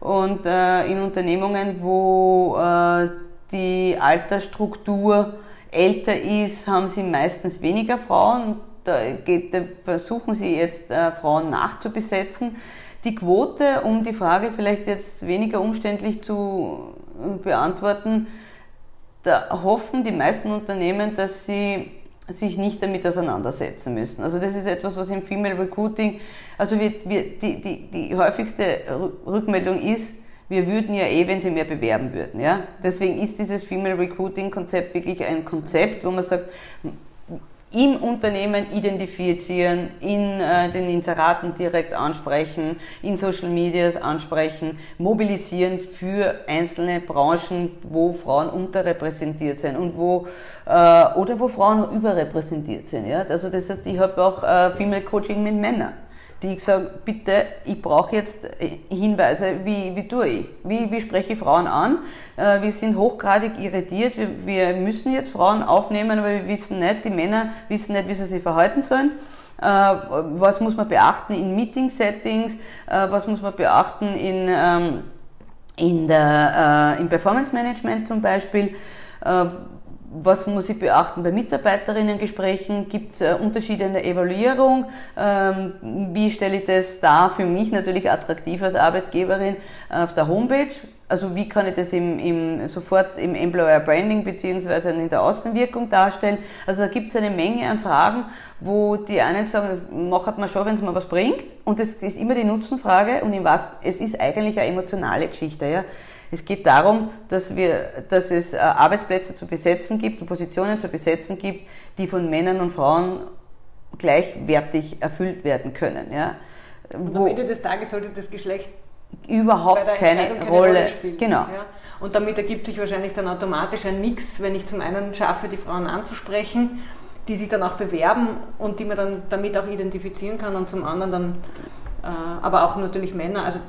Und äh, in Unternehmungen, wo äh, die Altersstruktur älter ist, haben sie meistens weniger Frauen. Da, geht, da versuchen sie jetzt äh, Frauen nachzubesetzen. Die Quote, um die Frage vielleicht jetzt weniger umständlich zu äh, beantworten, da hoffen die meisten Unternehmen, dass sie sich nicht damit auseinandersetzen müssen. Also das ist etwas, was im Female Recruiting, also wir, wir, die, die, die häufigste Rückmeldung ist, wir würden ja eh, wenn sie mehr bewerben würden. Ja? Deswegen ist dieses Female Recruiting Konzept wirklich ein Konzept, wo man sagt, im Unternehmen identifizieren, in äh, den Inseraten direkt ansprechen, in Social Medias ansprechen, mobilisieren für einzelne Branchen, wo Frauen unterrepräsentiert sind und wo äh, oder wo Frauen überrepräsentiert sind. Ja? Also das heißt, ich habe auch äh, Female Coaching mit Männern die sage, bitte, ich brauche jetzt äh, Hinweise, wie, wie tue ich? Wie, wie spreche ich Frauen an? Äh, wir sind hochgradig irritiert, wir, wir müssen jetzt Frauen aufnehmen, aber wir wissen nicht, die Männer wissen nicht, wie sie sich verhalten sollen. Äh, was muss man beachten in Meeting-Settings? Was muss man beachten in, ähm, in der, im Performance-Management zum Beispiel? Was muss ich beachten bei Mitarbeiterinnengesprächen? Gibt es äh, Unterschiede in der Evaluierung? Ähm, wie stelle ich das dar für mich natürlich attraktiv als Arbeitgeberin auf der Homepage? Also wie kann ich das im, im, sofort im Employer Branding beziehungsweise in der Außenwirkung darstellen? Also da gibt es eine Menge an Fragen, wo die einen sagen, macht man schon, wenn es mir was bringt. Und das ist immer die Nutzenfrage und in was, es ist eigentlich eine emotionale Geschichte. Ja? Es geht darum, dass, wir, dass es äh, Arbeitsplätze zu besetzen gibt und Positionen zu besetzen gibt, die von Männern und Frauen gleichwertig erfüllt werden können. Ja. Und am Ende des Tages sollte das Geschlecht überhaupt keine, keine, Rolle, Rolle spielen. Genau. Ja. Und damit ergibt sich wahrscheinlich dann automatisch ein Mix, wenn ich zum einen schaffe, die Frauen anzusprechen, die sich dann auch bewerben und die man dann damit auch identifizieren kann und zum anderen dann äh, aber auch natürlich Männer. Also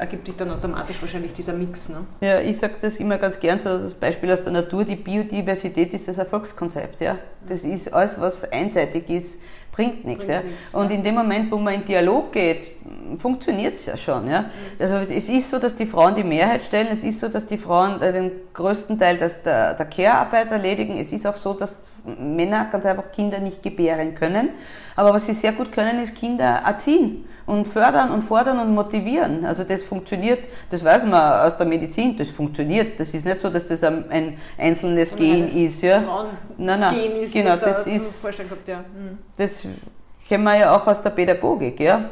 ergibt sich dann automatisch wahrscheinlich dieser Mix. Ne? Ja, ich sage das immer ganz gern so als Beispiel aus der Natur, die Biodiversität ist das Erfolgskonzept. Ja? Das ist alles, was einseitig ist, bringt nichts. Bringt ja? nichts und in dem Moment, wo man in Dialog geht, funktioniert es ja schon. Ja? Mhm. Also es ist so, dass die Frauen die Mehrheit stellen, es ist so, dass die Frauen äh, den größten Teil des, der, der Care-Arbeit erledigen, es ist auch so, dass Männer ganz einfach Kinder nicht gebären können. Aber was sie sehr gut können, ist Kinder erziehen und fördern und fordern und motivieren. Also das funktioniert, das weiß man aus der Medizin, das funktioniert. Das ist nicht so, dass das ein einzelnes Gen ist. Ja. Nein, nein, Gen ist, genau, das, da ist, gehabt, ja. Hm. das kennen wir ja auch aus der Pädagogik. Ja.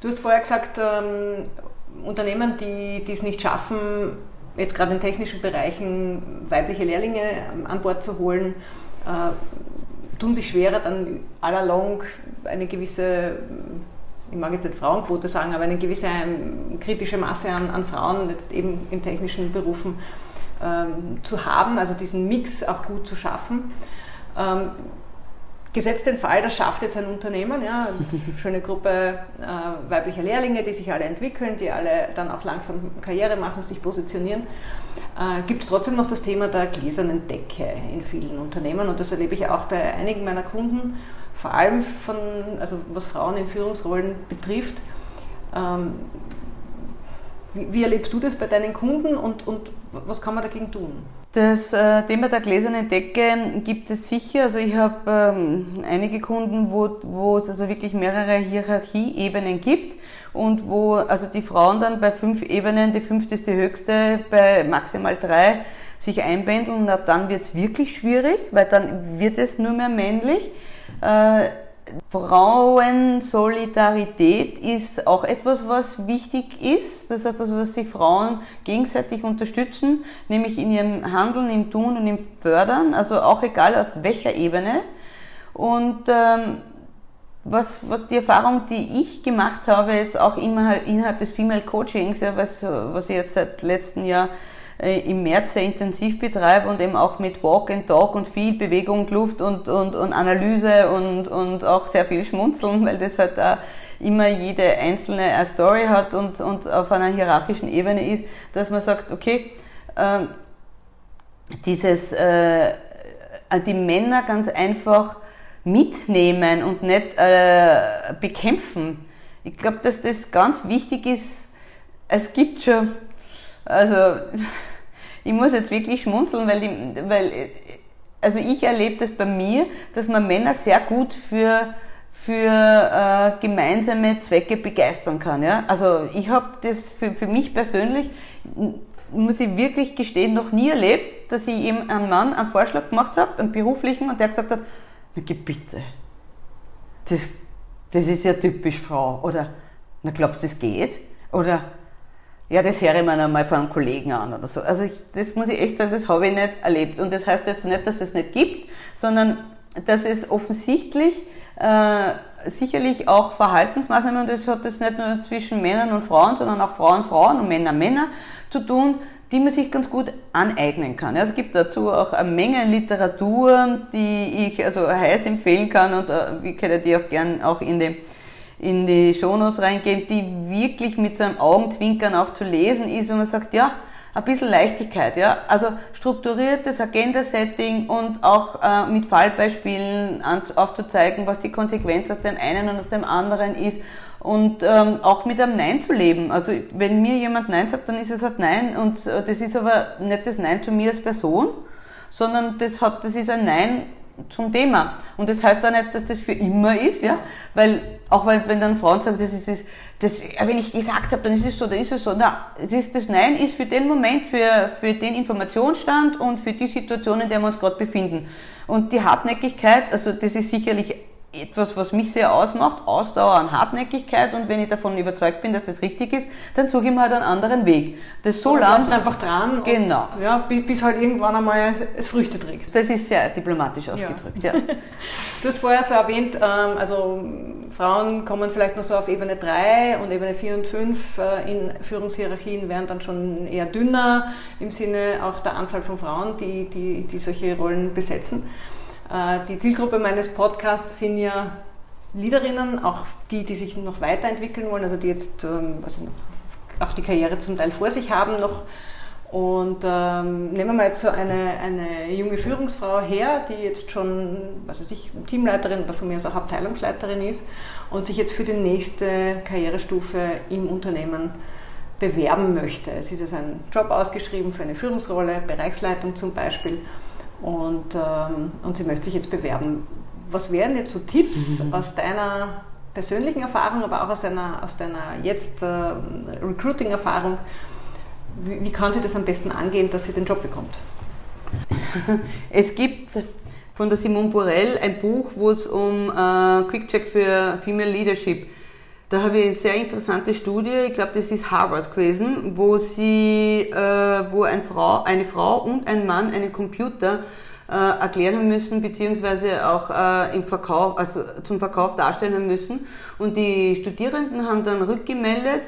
Du hast vorher gesagt, ähm, Unternehmen, die, es nicht schaffen, jetzt gerade in technischen Bereichen weibliche Lehrlinge an Bord zu holen, äh, tun sich schwerer, dann allalong eine gewisse ich mag jetzt nicht Frauenquote sagen, aber eine gewisse ähm, kritische Masse an, an Frauen, jetzt eben in technischen Berufen, ähm, zu haben, also diesen Mix auch gut zu schaffen. Ähm, gesetzt den Fall, das schafft jetzt ein Unternehmen, ja, eine schöne Gruppe äh, weiblicher Lehrlinge, die sich alle entwickeln, die alle dann auch langsam Karriere machen, sich positionieren, äh, gibt es trotzdem noch das Thema der gläsernen Decke in vielen Unternehmen und das erlebe ich auch bei einigen meiner Kunden vor allem von, also was Frauen in Führungsrollen betrifft. Ähm, wie, wie, erlebst du das bei deinen Kunden und, und was kann man dagegen tun? Das äh, Thema der gläsernen Decke gibt es sicher. Also ich habe ähm, einige Kunden, wo, wo es also wirklich mehrere Hierarchieebenen gibt und wo also die Frauen dann bei fünf Ebenen, die fünfte ist die höchste, bei maximal drei sich einpendeln und ab dann wird es wirklich schwierig, weil dann wird es nur mehr männlich. Äh, Frauensolidarität ist auch etwas, was wichtig ist. Das heißt also, dass sich Frauen gegenseitig unterstützen, nämlich in ihrem Handeln, im Tun und im Fördern, also auch egal auf welcher Ebene. Und ähm, was, was die Erfahrung, die ich gemacht habe, jetzt auch immer innerhalb des Female Coachings, ja, was, was ich jetzt seit letztem Jahr im März sehr intensiv betreibe und eben auch mit Walk and Talk und viel Bewegung, Luft und, und, und Analyse und, und auch sehr viel Schmunzeln, weil das halt da immer jede einzelne eine Story hat und, und auf einer hierarchischen Ebene ist, dass man sagt, okay, äh, dieses, äh, die Männer ganz einfach mitnehmen und nicht äh, bekämpfen. Ich glaube, dass das ganz wichtig ist. Es gibt schon, also ich muss jetzt wirklich schmunzeln, weil, die, weil also ich erlebe das bei mir, dass man Männer sehr gut für für äh, gemeinsame Zwecke begeistern kann. Ja? Also ich habe das für, für mich persönlich, muss ich wirklich gestehen, noch nie erlebt, dass ich eben einem Mann einen Vorschlag gemacht habe, einen beruflichen, und der gesagt hat, na gib bitte, das, das ist ja typisch Frau. Oder, na glaubst du, das geht? Oder, ja, das höre ich mir einmal von einem Kollegen an oder so. Also ich, das muss ich echt sagen, das habe ich nicht erlebt. Und das heißt jetzt nicht, dass es nicht gibt, sondern dass es offensichtlich äh, sicherlich auch Verhaltensmaßnahmen, und das hat jetzt nicht nur zwischen Männern und Frauen, sondern auch Frauen, Frauen und Männer, Männer zu tun, die man sich ganz gut aneignen kann. es gibt dazu auch eine Menge Literatur, die ich also heiß empfehlen kann und äh, wir können die auch gern auch in die, in die Shownotes reingeben, die wirklich mit so einem Augenzwinkern auch zu lesen ist und man sagt, ja, ein bisschen Leichtigkeit, ja. Also strukturiertes Agenda-Setting und auch äh, mit Fallbeispielen aufzuzeigen, was die Konsequenz aus dem einen und aus dem anderen ist und ähm, auch mit einem Nein zu leben. Also wenn mir jemand Nein sagt, dann ist es halt Nein und äh, das ist aber nicht das Nein zu mir als Person, sondern das hat, das ist ein Nein zum Thema. Und das heißt auch nicht, dass das für immer ist, ja, weil auch weil, wenn dann Frauen sagen, das ist das, das, wenn ich gesagt habe, dann ist es so, dann ist es so. Na, es ist, das Nein ist für den Moment, für, für den Informationsstand und für die Situation, in der wir uns gerade befinden. Und die Hartnäckigkeit, also das ist sicherlich etwas, was mich sehr ausmacht, Ausdauer und Hartnäckigkeit und wenn ich davon überzeugt bin, dass das richtig ist, dann suche ich mir halt einen anderen Weg. Das so lang einfach dran, genau. Und, ja, bis halt irgendwann einmal es Früchte trägt. Das ist sehr diplomatisch ausgedrückt. Ja. ja. du hast vorher so erwähnt, ähm, also Frauen kommen vielleicht noch so auf Ebene 3 und Ebene 4 und 5 äh, in Führungshierarchien werden dann schon eher dünner im Sinne auch der Anzahl von Frauen, die, die, die solche Rollen besetzen. Äh, die Zielgruppe meines Podcasts sind ja Leaderinnen, auch die, die sich noch weiterentwickeln wollen, also die jetzt ähm, also noch, auch die Karriere zum Teil vor sich haben noch. Und ähm, nehmen wir mal jetzt so eine, eine junge Führungsfrau her, die jetzt schon, was weiß ich, Teamleiterin oder von mir aus auch Abteilungsleiterin ist und sich jetzt für die nächste Karrierestufe im Unternehmen bewerben möchte. Es ist jetzt ein Job ausgeschrieben für eine Führungsrolle, Bereichsleitung zum Beispiel und, ähm, und sie möchte sich jetzt bewerben. Was wären jetzt so Tipps mhm. aus deiner persönlichen Erfahrung, aber auch aus deiner, aus deiner jetzt äh, Recruiting-Erfahrung? Wie, wie kann sie das am besten angehen, dass sie den Job bekommt? Es gibt von der Simone Borel ein Buch, wo es um äh, Quick Check für Female Leadership geht da habe ich eine sehr interessante Studie, ich glaube, das ist Harvard gewesen, wo sie, äh, wo eine Frau, eine Frau und ein Mann einen Computer äh, erklären müssen, beziehungsweise auch äh, im Verkauf, also zum Verkauf darstellen müssen. Und die Studierenden haben dann rückgemeldet,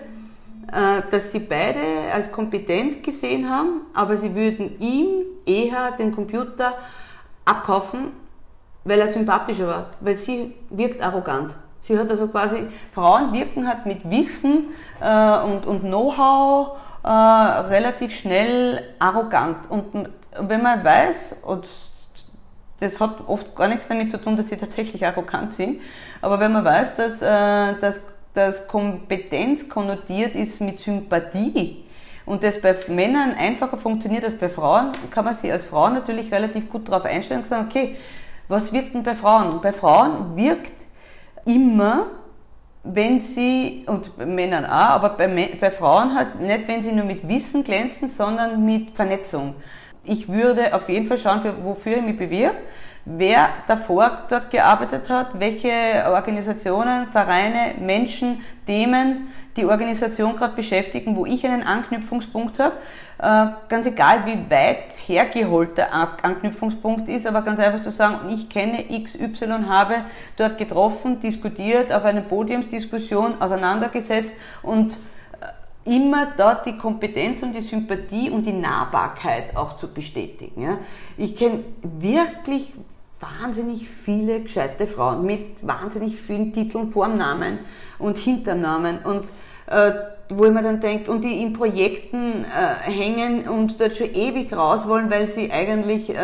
äh, dass sie beide als kompetent gesehen haben, aber sie würden ihm eher den Computer abkaufen, weil er sympathischer war, weil sie wirkt arrogant. Sie hat also quasi, Frauen wirken halt mit Wissen äh, und, und Know-how äh, relativ schnell arrogant. Und wenn man weiß, und das hat oft gar nichts damit zu tun, dass sie tatsächlich arrogant sind, aber wenn man weiß, dass, äh, dass, dass Kompetenz konnotiert ist mit Sympathie, und das bei Männern einfacher funktioniert als bei Frauen, kann man sich als Frau natürlich relativ gut darauf einstellen und sagen, okay, was wirkt denn bei Frauen? Bei Frauen wirkt immer, wenn sie, und bei Männern auch, aber bei, bei Frauen halt nicht, wenn sie nur mit Wissen glänzen, sondern mit Vernetzung. Ich würde auf jeden Fall schauen, für, wofür ich mich bewirbe, wer davor dort gearbeitet hat, welche Organisationen, Vereine, Menschen, Themen die Organisation gerade beschäftigen, wo ich einen Anknüpfungspunkt habe. Äh, ganz egal, wie weit hergeholt der Anknüpfungspunkt ist, aber ganz einfach zu sagen, ich kenne XY, habe dort getroffen, diskutiert, auf einer Podiumsdiskussion auseinandergesetzt und äh, immer dort die Kompetenz und die Sympathie und die Nahbarkeit auch zu bestätigen. Ich kenne wirklich wahnsinnig viele gescheite Frauen mit wahnsinnig vielen Titeln vorm Namen und hinterm Namen und wo ich mir dann denke, und die in Projekten äh, hängen und dort schon ewig raus wollen, weil sie eigentlich äh,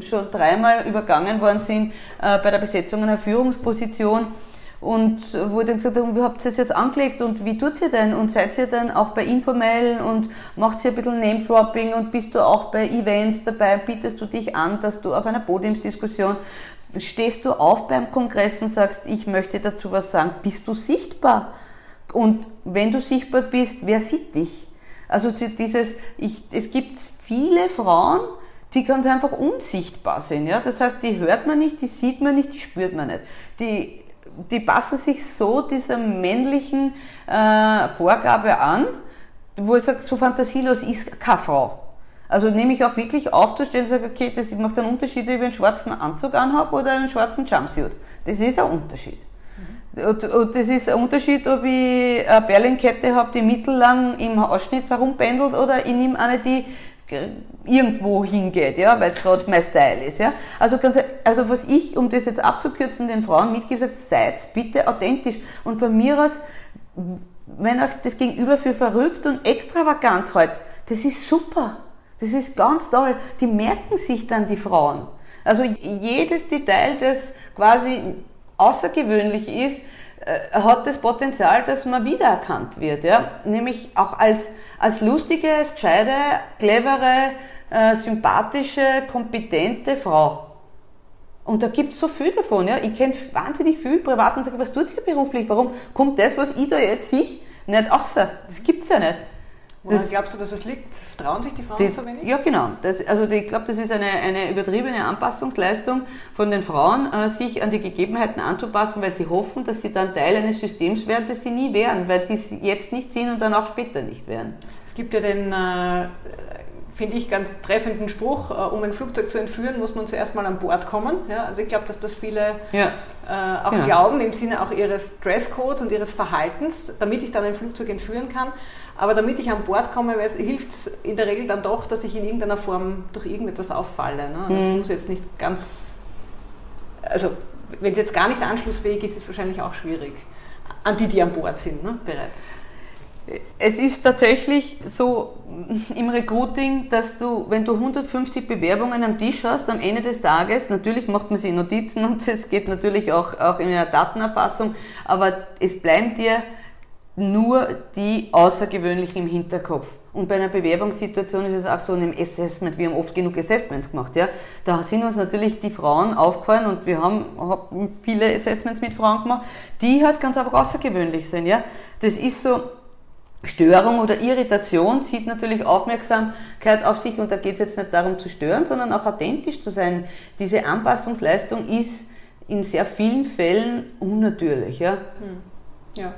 schon dreimal übergangen worden sind äh, bei der Besetzung einer Führungsposition. Und wo ich dann gesagt habe, wie habt ihr das jetzt angelegt und wie tut ihr denn? Und seid ihr dann auch bei informellen und macht ihr ein bisschen Name-Dropping und bist du auch bei Events dabei? Bietest du dich an, dass du auf einer Podiumsdiskussion stehst du auf beim Kongress und sagst, ich möchte dazu was sagen? Bist du sichtbar? Und wenn du sichtbar bist, wer sieht dich? Also dieses, ich, es gibt viele Frauen, die ganz einfach unsichtbar sind. Ja? Das heißt, die hört man nicht, die sieht man nicht, die spürt man nicht. Die, die passen sich so dieser männlichen äh, Vorgabe an, wo ich sage, so fantasielos ist keine Frau. Also nehme ich auch wirklich aufzustellen und sage, okay, das macht einen Unterschied, ob ich einen schwarzen Anzug anhabe oder einen schwarzen Jumpsuit. Das ist ein Unterschied. Und, und das ist ein Unterschied, ob ich eine Perlenkette habe, die mittellang im Ausschnitt herumpendelt oder ich nehme eine, die irgendwo hingeht, ja, weil es gerade mein Style ist. Ja. Also, ganz, also was ich, um das jetzt abzukürzen, den Frauen mitgebe, sage, seid bitte authentisch. Und von mir aus, wenn euch das Gegenüber für verrückt und extravagant hält, das ist super. Das ist ganz toll. Die merken sich dann die Frauen. Also jedes Detail, das quasi außergewöhnlich ist, äh, hat das Potenzial, dass man wiedererkannt wird. Ja? Nämlich auch als, als lustige, als gescheite, clevere, äh, sympathische, kompetente Frau. Und da gibt es so viel davon. Ja? Ich kenne wahnsinnig viel privat und sage, was tut ihr beruflich? Warum kommt das, was ich da jetzt sehe, nicht außer? Das gibt es ja nicht. Das, glaubst du, dass es liegt? Trauen sich die Frauen die, so wenig? Ja, genau. Das, also ich glaube, das ist eine, eine übertriebene Anpassungsleistung von den Frauen, äh, sich an die Gegebenheiten anzupassen, weil sie hoffen, dass sie dann Teil eines Systems werden, das sie nie wären, weil sie es jetzt nicht sind und dann auch später nicht werden. Es gibt ja den, äh, finde ich, ganz treffenden Spruch, äh, um ein Flugzeug zu entführen, muss man zuerst mal an Bord kommen. Ja, also ich glaube, dass das viele ja. äh, auch genau. glauben, im Sinne auch ihres Dresscodes und ihres Verhaltens, damit ich dann ein Flugzeug entführen kann. Aber damit ich an Bord komme, hilft es in der Regel dann doch, dass ich in irgendeiner Form durch irgendetwas auffalle. Ne? Das mhm. muss jetzt nicht ganz, also wenn es jetzt gar nicht anschlussfähig ist, ist es wahrscheinlich auch schwierig. An die, die an Bord sind ne? bereits. Es ist tatsächlich so im Recruiting, dass du, wenn du 150 Bewerbungen am Tisch hast, am Ende des Tages, natürlich macht man sich Notizen und es geht natürlich auch, auch in der Datenerfassung, aber es bleiben dir nur die Außergewöhnlichen im Hinterkopf. Und bei einer Bewerbungssituation ist es auch so in einem Assessment, wir haben oft genug Assessments gemacht, ja. Da sind uns natürlich die Frauen aufgefallen und wir haben, haben viele Assessments mit Frauen gemacht, die halt ganz einfach außergewöhnlich sind, ja. Das ist so, Störung oder Irritation zieht natürlich Aufmerksamkeit auf sich und da geht es jetzt nicht darum zu stören, sondern auch authentisch zu sein. Diese Anpassungsleistung ist in sehr vielen Fällen unnatürlich, ja. Hm. Ja.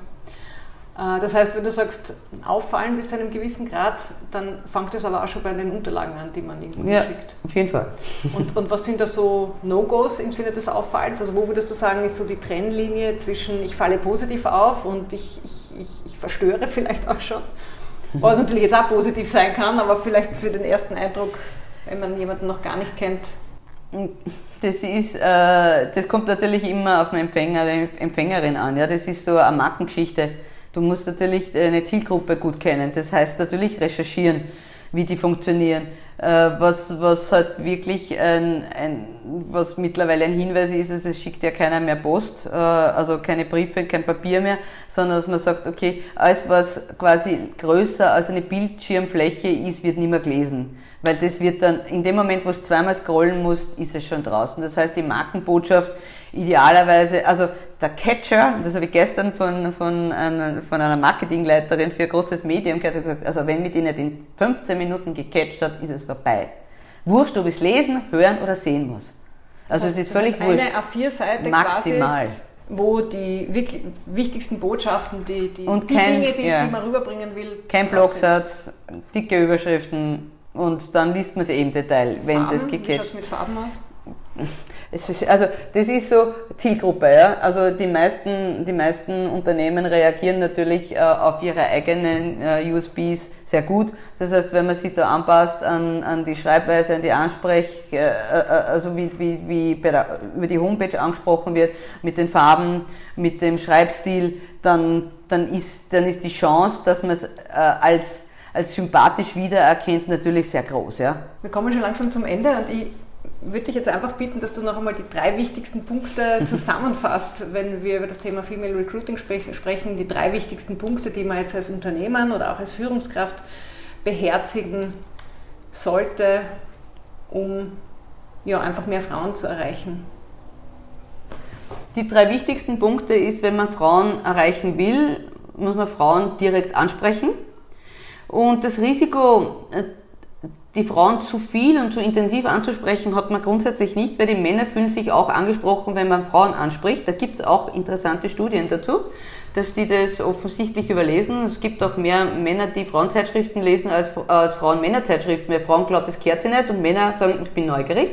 Äh, das heißt, wenn du sagst, auffallen bis zu einem gewissen Grad, dann fängt das aber auch schon bei den Unterlagen an, die man irgendwo ja, schickt. auf jeden Fall. Und, und was sind da so No-Gos im Sinne des Auffallens? Also wo würdest du sagen, ist so die Trennlinie zwischen ich falle positiv auf und ich, ich, ich, ich verstöre vielleicht auch schon? Was natürlich jetzt auch positiv sein kann, aber vielleicht für den ersten Eindruck, wenn man jemanden noch gar nicht kennt. Das ist, äh, das kommt natürlich immer auf den Empfänger, die Empfängerin an. Ja, das ist so eine Markengeschichte Du musst natürlich eine Zielgruppe gut kennen. Das heißt natürlich recherchieren, wie die funktionieren. Äh, was, was halt wirklich ein, ein, was mittlerweile ein Hinweis ist, ist, es schickt ja keiner mehr Post, äh, also keine Briefe, kein Papier mehr, sondern dass man sagt, okay, alles was quasi größer als eine Bildschirmfläche ist, wird nicht mehr gelesen. Weil das wird dann, in dem Moment, wo du zweimal scrollen musst, ist es schon draußen. Das heißt, die Markenbotschaft idealerweise, also der Catcher, das habe ich gestern von, von, einer, von einer Marketingleiterin für ein großes Medium gehört, gesagt, also wenn mit ihnen in 15 Minuten gecatcht hat, ist es vorbei. Wurscht, ob ich es lesen, hören oder sehen muss. Also es ist völlig wurscht. Eine A4-Seite Maximal. Quasi, wo die wichtigsten Botschaften, die, die, und die kein, Dinge, die, ja, die man rüberbringen will. Kein Blogsatz, dicke Überschriften und dann liest man eh im Detail, wenn Farben, das gecatcht. Wie schaut mit Farben aus? Ist, also das ist so Zielgruppe, ja. Also die meisten, die meisten Unternehmen reagieren natürlich äh, auf ihre eigenen äh, USBs sehr gut. Das heißt, wenn man sich da anpasst an, an die Schreibweise, an die Ansprech, äh, äh, also wie, wie, wie über die Homepage angesprochen wird, mit den Farben, mit dem Schreibstil, dann, dann, ist, dann ist die Chance, dass man es äh, als als sympathisch wiedererkennt, natürlich sehr groß. Ja. Wir kommen schon langsam zum Ende und ich würde dich jetzt einfach bitten, dass du noch einmal die drei wichtigsten Punkte zusammenfasst, wenn wir über das Thema Female Recruiting sprechen, die drei wichtigsten Punkte, die man jetzt als Unternehmer oder auch als Führungskraft beherzigen sollte, um ja, einfach mehr Frauen zu erreichen. Die drei wichtigsten Punkte ist, wenn man Frauen erreichen will, muss man Frauen direkt ansprechen. Und das Risiko, die Frauen zu viel und zu intensiv anzusprechen, hat man grundsätzlich nicht, weil die Männer fühlen sich auch angesprochen, wenn man Frauen anspricht. Da gibt es auch interessante Studien dazu, dass die das offensichtlich überlesen. Es gibt auch mehr Männer, die Frauenzeitschriften lesen, als, als Frauen Männerzeitschriften, weil Frauen glauben, das kehrt sie nicht und Männer sagen, ich bin neugierig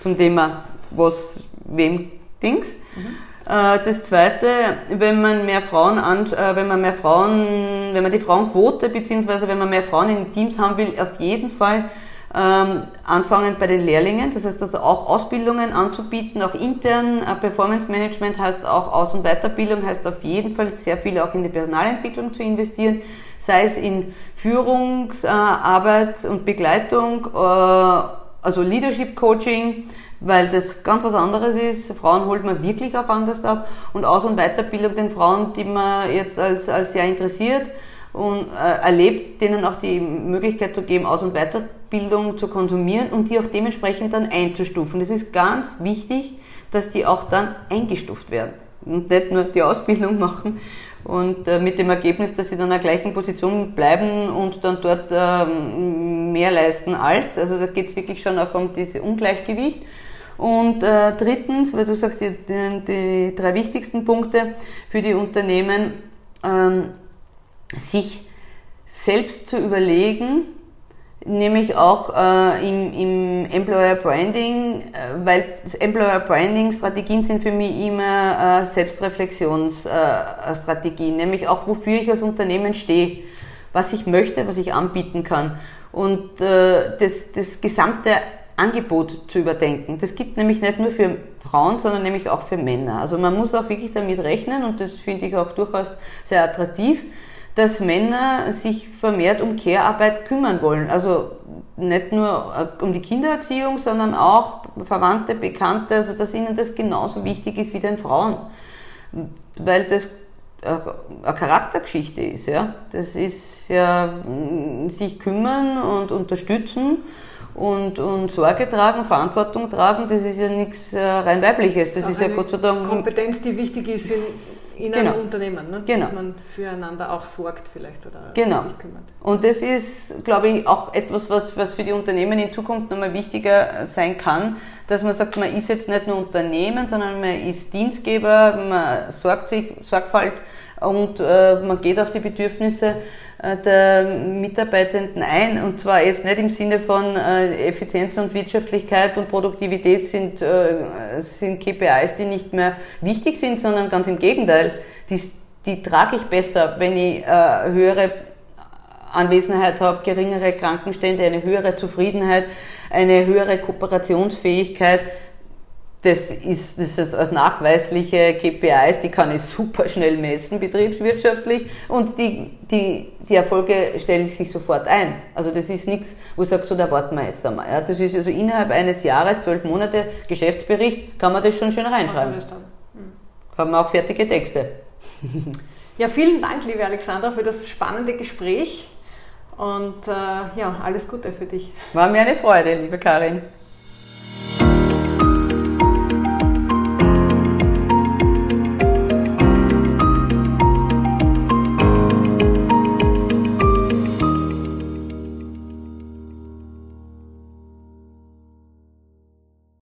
zum Thema, was, wem, Dings. Mhm. Äh, das zweite, wenn man mehr Frauen an, äh, wenn man mehr Frauen, wenn man die Frauenquote beziehungsweise wenn man mehr Frauen in Teams haben will, auf jeden Fall ähm, anfangen bei den Lehrlingen, das heißt also auch Ausbildungen anzubieten, auch intern. Äh, Performance Management heißt auch Aus- und Weiterbildung, heißt auf jeden Fall sehr viel auch in die Personalentwicklung zu investieren, sei es in Führungsarbeit und Begleitung, also Leadership Coaching, weil das ganz was anderes ist. Frauen holt man wirklich auch anders ab und Aus- und Weiterbildung den Frauen, die man jetzt als, als sehr interessiert und äh, erlebt, denen auch die Möglichkeit zu geben, Aus- und Weiterbildung zu konsumieren und die auch dementsprechend dann einzustufen. Das ist ganz wichtig, dass die auch dann eingestuft werden und nicht nur die Ausbildung machen und äh, mit dem Ergebnis, dass sie dann in der gleichen Position bleiben und dann dort äh, mehr leisten als. Also da geht es wirklich schon auch um dieses Ungleichgewicht. Und äh, drittens, weil du sagst, die, die, die, drei wichtigsten Punkte für die Unternehmen, ähm, sich selbst zu überlegen, nämlich auch äh, im, im Employer Branding, äh, weil Employer Branding Strategien sind für mich immer äh, Selbstreflexionsstrategien, nämlich auch wofür ich als Unternehmen stehe, was ich möchte, was ich anbieten kann. Und äh, das, das gesamte Angebot zu überdenken. Das gibt nämlich nicht nur für Frauen, sondern nämlich auch für Männer. Also man muss auch wirklich damit rechnen und das finde ich auch durchaus sehr attraktiv, dass Männer sich vermehrt um Care-Arbeit kümmern wollen. Also nicht nur äh, um die Kindererziehung, sondern auch Verwandte, Bekannte, also dass ihnen das genauso wichtig ist wie den Frauen. Weil das eine Charaktergeschichte ist. Ja? Das ist ja sich kümmern und unterstützen und, und Sorge tragen, Verantwortung tragen, das ist ja nichts äh, rein weibliches. Das, das ist, ja Gott sei Dank. Kompetenz, die wichtig ist in, in genau. einem Unternehmen, ne? genau. dass man füreinander auch sorgt vielleicht oder genau. sich kümmert. Und das ist, glaube ich, auch etwas, was, was für die Unternehmen in Zukunft nochmal wichtiger sein kann, dass man sagt, man ist jetzt nicht nur Unternehmen, sondern man ist Dienstgeber, man sorgt sich, Sorgfalt und äh, man geht auf die Bedürfnisse der Mitarbeitenden ein und zwar jetzt nicht im Sinne von äh, Effizienz und Wirtschaftlichkeit und Produktivität sind, äh, sind KPIs, die nicht mehr wichtig sind, sondern ganz im Gegenteil. Die, die trage ich besser, wenn ich äh, höhere Anwesenheit habe, geringere Krankenstände, eine höhere Zufriedenheit, eine höhere Kooperationsfähigkeit das ist, das ist als nachweisliche KPIs, die kann ich super schnell messen, betriebswirtschaftlich, und die, die, die Erfolge stellen sich sofort ein. Also das ist nichts, wo ich sage, so, da warten wir jetzt einmal. Ja, das ist also innerhalb eines Jahres, zwölf Monate Geschäftsbericht, kann man das schon schön reinschreiben. Mhm. Haben wir auch fertige Texte. Ja, vielen Dank, liebe Alexandra, für das spannende Gespräch und äh, ja, alles Gute für dich. War mir eine Freude, liebe Karin.